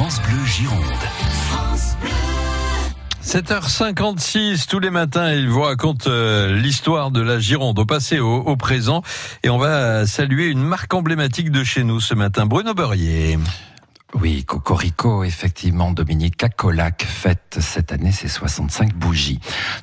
France Bleu Gironde. 7h56 tous les matins, il vous raconte euh, l'histoire de la Gironde au passé, au, au présent, et on va saluer une marque emblématique de chez nous ce matin, Bruno Beurrier. Oui, Cocorico, effectivement, Dominique Cacolac fête cette année ses 65 bougies.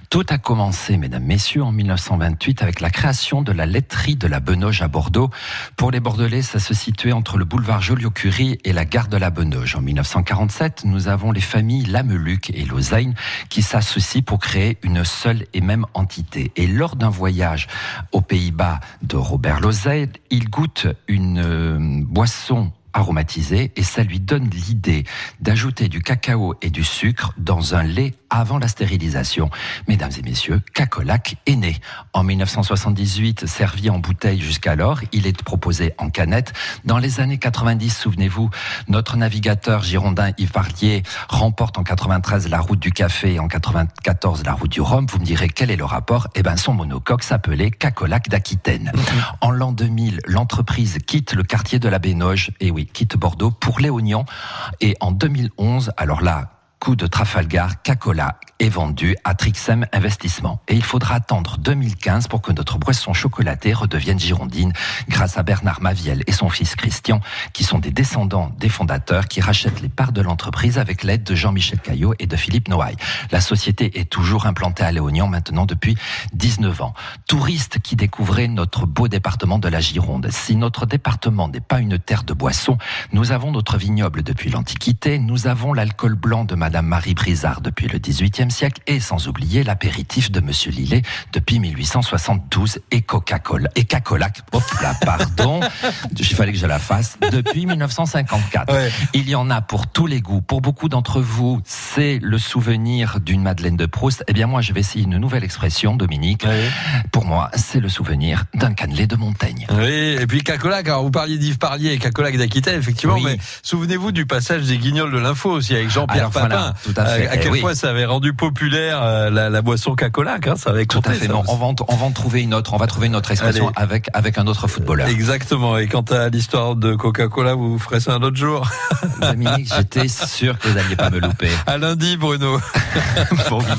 Tout a commencé, mesdames, messieurs, en 1928 avec la création de la laiterie de la Benoge à Bordeaux. Pour les Bordelais, ça se situait entre le boulevard Joliot-Curie et la gare de la Benoge. En 1947, nous avons les familles Lameluc et Lausanne qui s'associent pour créer une seule et même entité. Et lors d'un voyage aux Pays-Bas de Robert Lausanne, il goûte une euh, boisson aromatisé et ça lui donne l'idée d'ajouter du cacao et du sucre dans un lait avant la stérilisation. Mesdames et messieurs, Cacolac est né. En 1978, servi en bouteille jusqu'alors, il est proposé en canette. Dans les années 90, souvenez-vous, notre navigateur girondin Yves Parlier remporte en 93 la route du café et en 94 la route du rhum. Vous me direz quel est le rapport? Eh ben, son monocoque s'appelait Cacolac d'Aquitaine. En l'an 2000, l'entreprise quitte le quartier de la Bénoge, et oui, quitte Bordeaux pour Léognan. Et en 2011, alors là, coup de Trafalgar, Cacola est vendu à Trixem Investissement. Et il faudra attendre 2015 pour que notre boisson chocolatée redevienne girondine grâce à Bernard Maviel et son fils Christian, qui sont des descendants des fondateurs qui rachètent les parts de l'entreprise avec l'aide de Jean-Michel Caillot et de Philippe Noailles. La société est toujours implantée à Léognan maintenant depuis 19 ans. Touristes qui découvraient notre beau département de la Gironde. Si notre département n'est pas une terre de boissons, nous avons notre vignoble depuis l'Antiquité, nous avons l'alcool blanc de Madame Marie Brizard depuis le XVIIIe siècle et sans oublier l'apéritif de Monsieur Lillet depuis 1872 et Coca-Cola et Cacolac. Hop là, pardon, il fallait que je la fasse depuis 1954. Ouais. Il y en a pour tous les goûts. Pour beaucoup d'entre vous, c'est le souvenir d'une Madeleine de Proust. Eh bien moi, je vais essayer une nouvelle expression, Dominique. Pour moi, c'est le souvenir d'un cannelé de Montaigne. Oui, et puis Cacolac, alors vous parliez d'Yves Parlier et Cacolac d'Aquitaine, effectivement, Oui. mais souvenez-vous du passage des guignols de l'info aussi avec Jean-Pierre Papin. voilà, tout à fait. à Eh quel oui. point ça avait rendu populaire euh, la, la boisson Cacolac, hein, ça avait Tout à compté, fait. ça Non, on va, en- on va en trouver une autre. On va trouver une autre expression Allez. avec avec un autre footballeur. Exactement. Et quant à l'histoire de Coca-Cola, vous ferez ça un autre jour. Dominique, j'étais sûr que vous n'alliez pas me louper. À lundi, Bruno. Bon week-end.